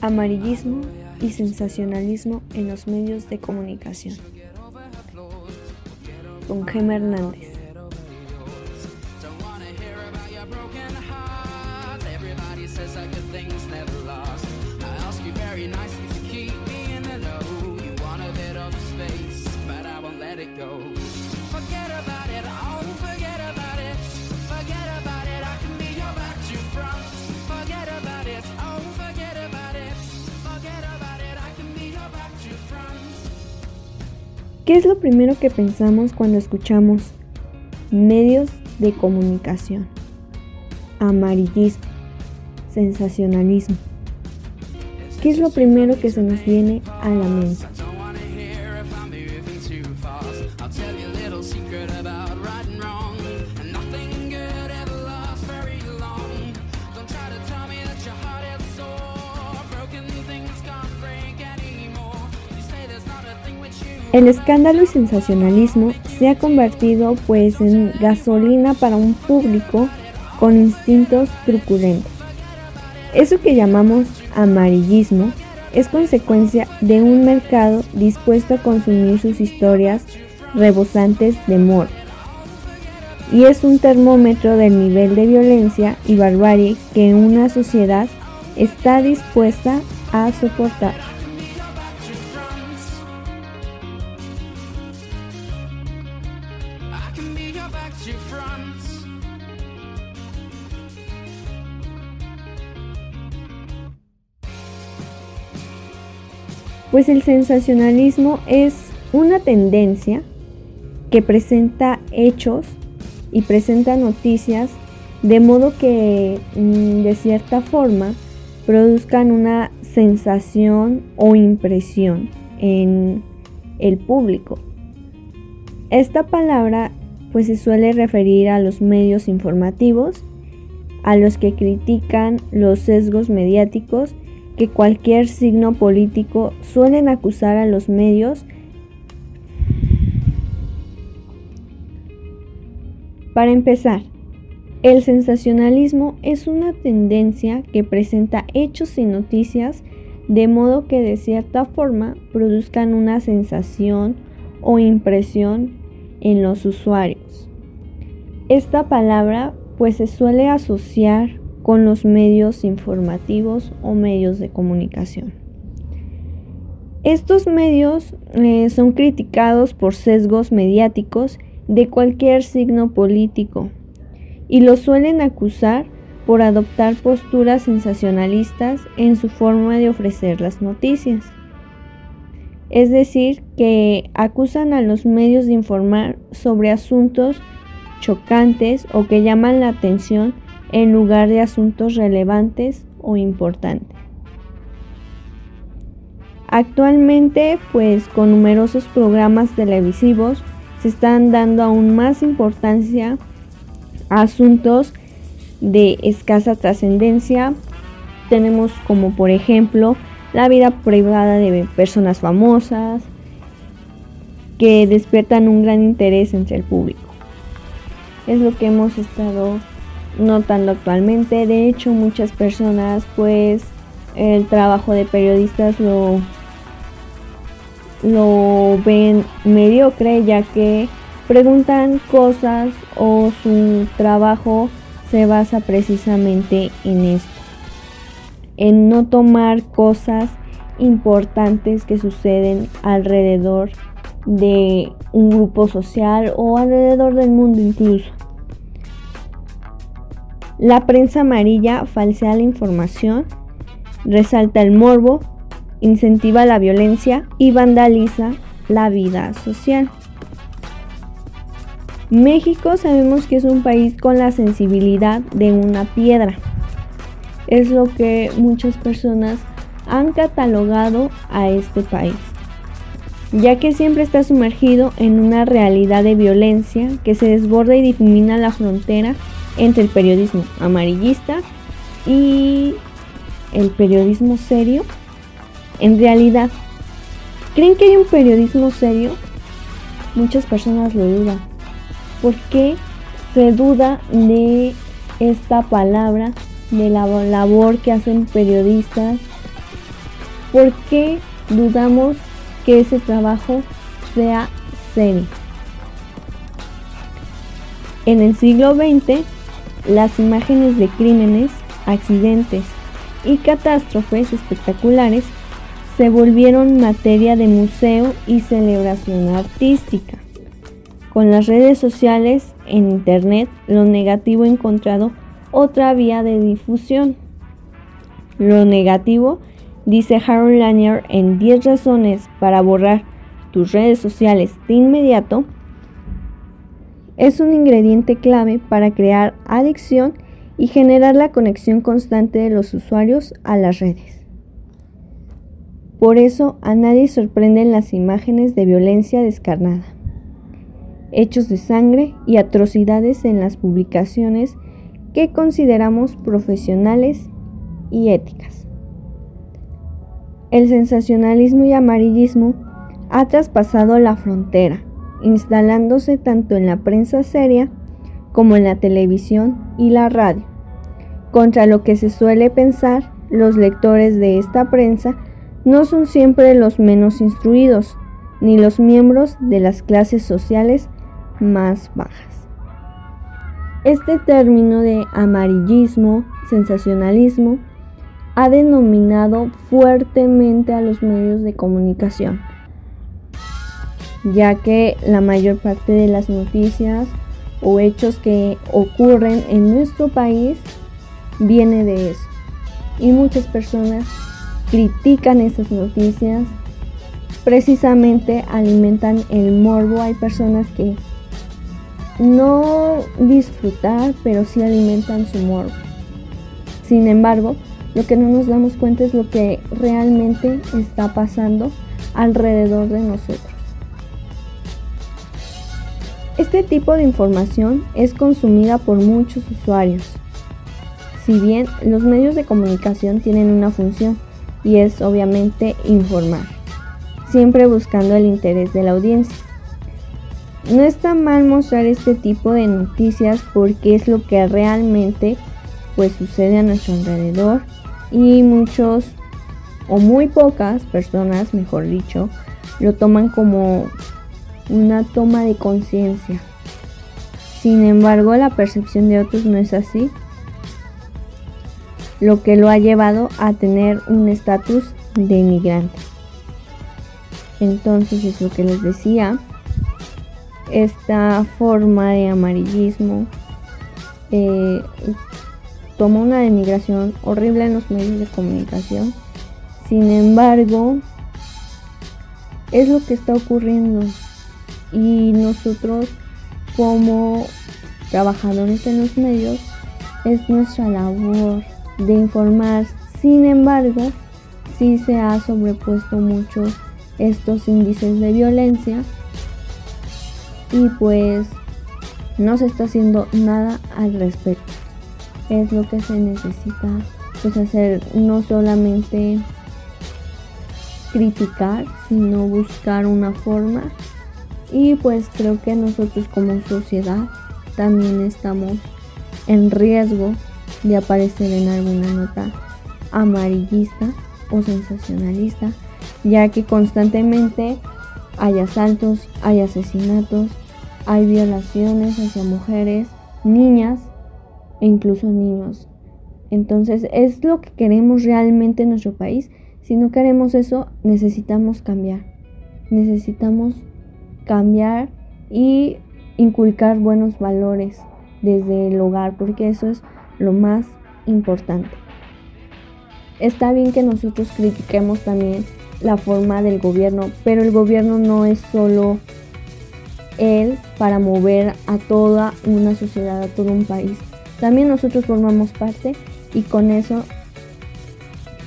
Amarillismo y sensacionalismo en los medios de comunicación. Con Gemma Hernández. ¿Qué es lo primero que pensamos cuando escuchamos medios de comunicación? Amarillismo, sensacionalismo. ¿Qué es lo primero que se nos viene a la mente? El escándalo y sensacionalismo se ha convertido pues en gasolina para un público con instintos truculentos. Eso que llamamos amarillismo es consecuencia de un mercado dispuesto a consumir sus historias rebosantes de amor. Y es un termómetro del nivel de violencia y barbarie que una sociedad está dispuesta a soportar. Pues el sensacionalismo es una tendencia que presenta hechos y presenta noticias de modo que mm, de cierta forma produzcan una sensación o impresión en el público. Esta palabra pues se suele referir a los medios informativos, a los que critican los sesgos mediáticos que cualquier signo político suelen acusar a los medios Para empezar, el sensacionalismo es una tendencia que presenta hechos y noticias de modo que de cierta forma produzcan una sensación o impresión en los usuarios. Esta palabra pues se suele asociar con los medios informativos o medios de comunicación. Estos medios eh, son criticados por sesgos mediáticos de cualquier signo político y los suelen acusar por adoptar posturas sensacionalistas en su forma de ofrecer las noticias. Es decir, que acusan a los medios de informar sobre asuntos chocantes o que llaman la atención en lugar de asuntos relevantes o importantes. Actualmente, pues con numerosos programas televisivos, se están dando aún más importancia a asuntos de escasa trascendencia. Tenemos como por ejemplo la vida privada de personas famosas que despiertan un gran interés entre el público. Es lo que hemos estado notando actualmente. De hecho, muchas personas pues el trabajo de periodistas lo, lo ven mediocre ya que preguntan cosas o su trabajo se basa precisamente en esto. En no tomar cosas importantes que suceden alrededor de un grupo social o alrededor del mundo incluso. La prensa amarilla falsea la información, resalta el morbo, incentiva la violencia y vandaliza la vida social. México sabemos que es un país con la sensibilidad de una piedra. Es lo que muchas personas han catalogado a este país, ya que siempre está sumergido en una realidad de violencia que se desborda y difumina la frontera entre el periodismo amarillista y el periodismo serio. En realidad, ¿creen que hay un periodismo serio? Muchas personas lo dudan. ¿Por qué se duda de esta palabra, de la labor que hacen periodistas ¿por qué dudamos que ese trabajo sea serio? En el siglo XX, las imágenes de crímenes, accidentes y catástrofes espectaculares se volvieron materia de museo y celebración artística. Con las redes sociales en Internet, lo negativo encontrado otra vía de difusión. Lo negativo, dice Harold Lanier en 10 razones para borrar tus redes sociales de inmediato, es un ingrediente clave para crear adicción y generar la conexión constante de los usuarios a las redes. Por eso a nadie sorprenden las imágenes de violencia descarnada, hechos de sangre y atrocidades en las publicaciones que consideramos profesionales y éticas. El sensacionalismo y amarillismo ha traspasado la frontera, instalándose tanto en la prensa seria como en la televisión y la radio. Contra lo que se suele pensar, los lectores de esta prensa no son siempre los menos instruidos, ni los miembros de las clases sociales más bajas. Este término de amarillismo, sensacionalismo, ha denominado fuertemente a los medios de comunicación, ya que la mayor parte de las noticias o hechos que ocurren en nuestro país viene de eso. Y muchas personas critican esas noticias, precisamente alimentan el morbo. Hay personas que no disfrutar, pero sí alimentan su morbo. Sin embargo, lo que no nos damos cuenta es lo que realmente está pasando alrededor de nosotros. Este tipo de información es consumida por muchos usuarios. Si bien los medios de comunicación tienen una función y es obviamente informar, siempre buscando el interés de la audiencia. No está mal mostrar este tipo de noticias porque es lo que realmente pues sucede a nuestro alrededor y muchos o muy pocas personas, mejor dicho, lo toman como una toma de conciencia. Sin embargo, la percepción de otros no es así, lo que lo ha llevado a tener un estatus de inmigrante. Entonces es lo que les decía, esta forma de amarillismo eh, toma una denigración horrible en los medios de comunicación. Sin embargo, es lo que está ocurriendo y nosotros como trabajadores en los medios es nuestra labor de informar. Sin embargo, sí se ha sobrepuesto mucho estos índices de violencia y pues no se está haciendo nada al respecto. Es lo que se necesita pues hacer no solamente criticar, sino buscar una forma y pues creo que nosotros como sociedad también estamos en riesgo de aparecer en alguna nota amarillista o sensacionalista, ya que constantemente hay asaltos, hay asesinatos, hay violaciones hacia mujeres, niñas e incluso niños. Entonces es lo que queremos realmente en nuestro país. Si no queremos eso, necesitamos cambiar. Necesitamos cambiar y inculcar buenos valores desde el hogar, porque eso es lo más importante. Está bien que nosotros critiquemos también la forma del gobierno, pero el gobierno no es solo él para mover a toda una sociedad, a todo un país. También nosotros formamos parte y con eso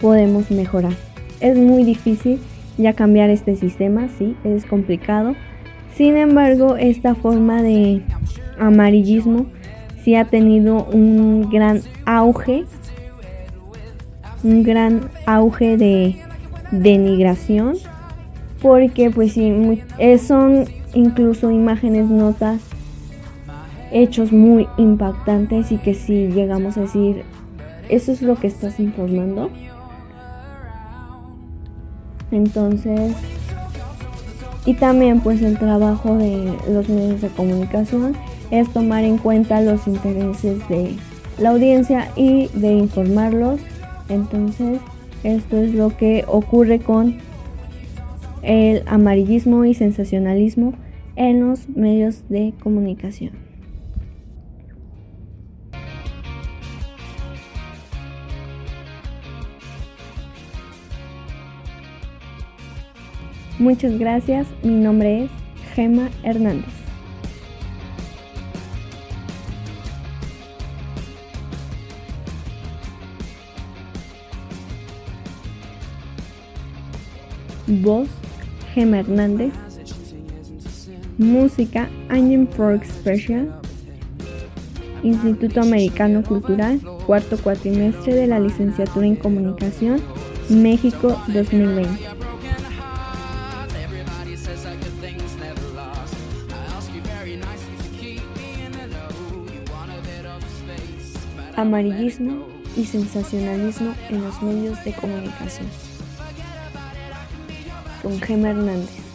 podemos mejorar. Es muy difícil ya cambiar este sistema, sí, es complicado. Sin embargo, esta forma de amarillismo sí ha tenido un gran auge, un gran auge de denigración, porque pues sí, eh, son incluso imágenes, notas, hechos muy impactantes y que si llegamos a decir, eso es lo que estás informando, Entonces, y también pues el trabajo de los medios de comunicación es tomar en cuenta los intereses de la audiencia y de informarlos. Entonces, esto es lo que ocurre con el amarillismo y sensacionalismo en los medios de comunicación. Muchas gracias, mi nombre es Gema Hernández. Voz, Gema Hernández. Música, Angel for Expression. Instituto Americano Cultural, cuarto cuatrimestre de la licenciatura en Comunicación, México 2020. Amarillismo y sensacionalismo en los medios de comunicación con Gemma Hernández.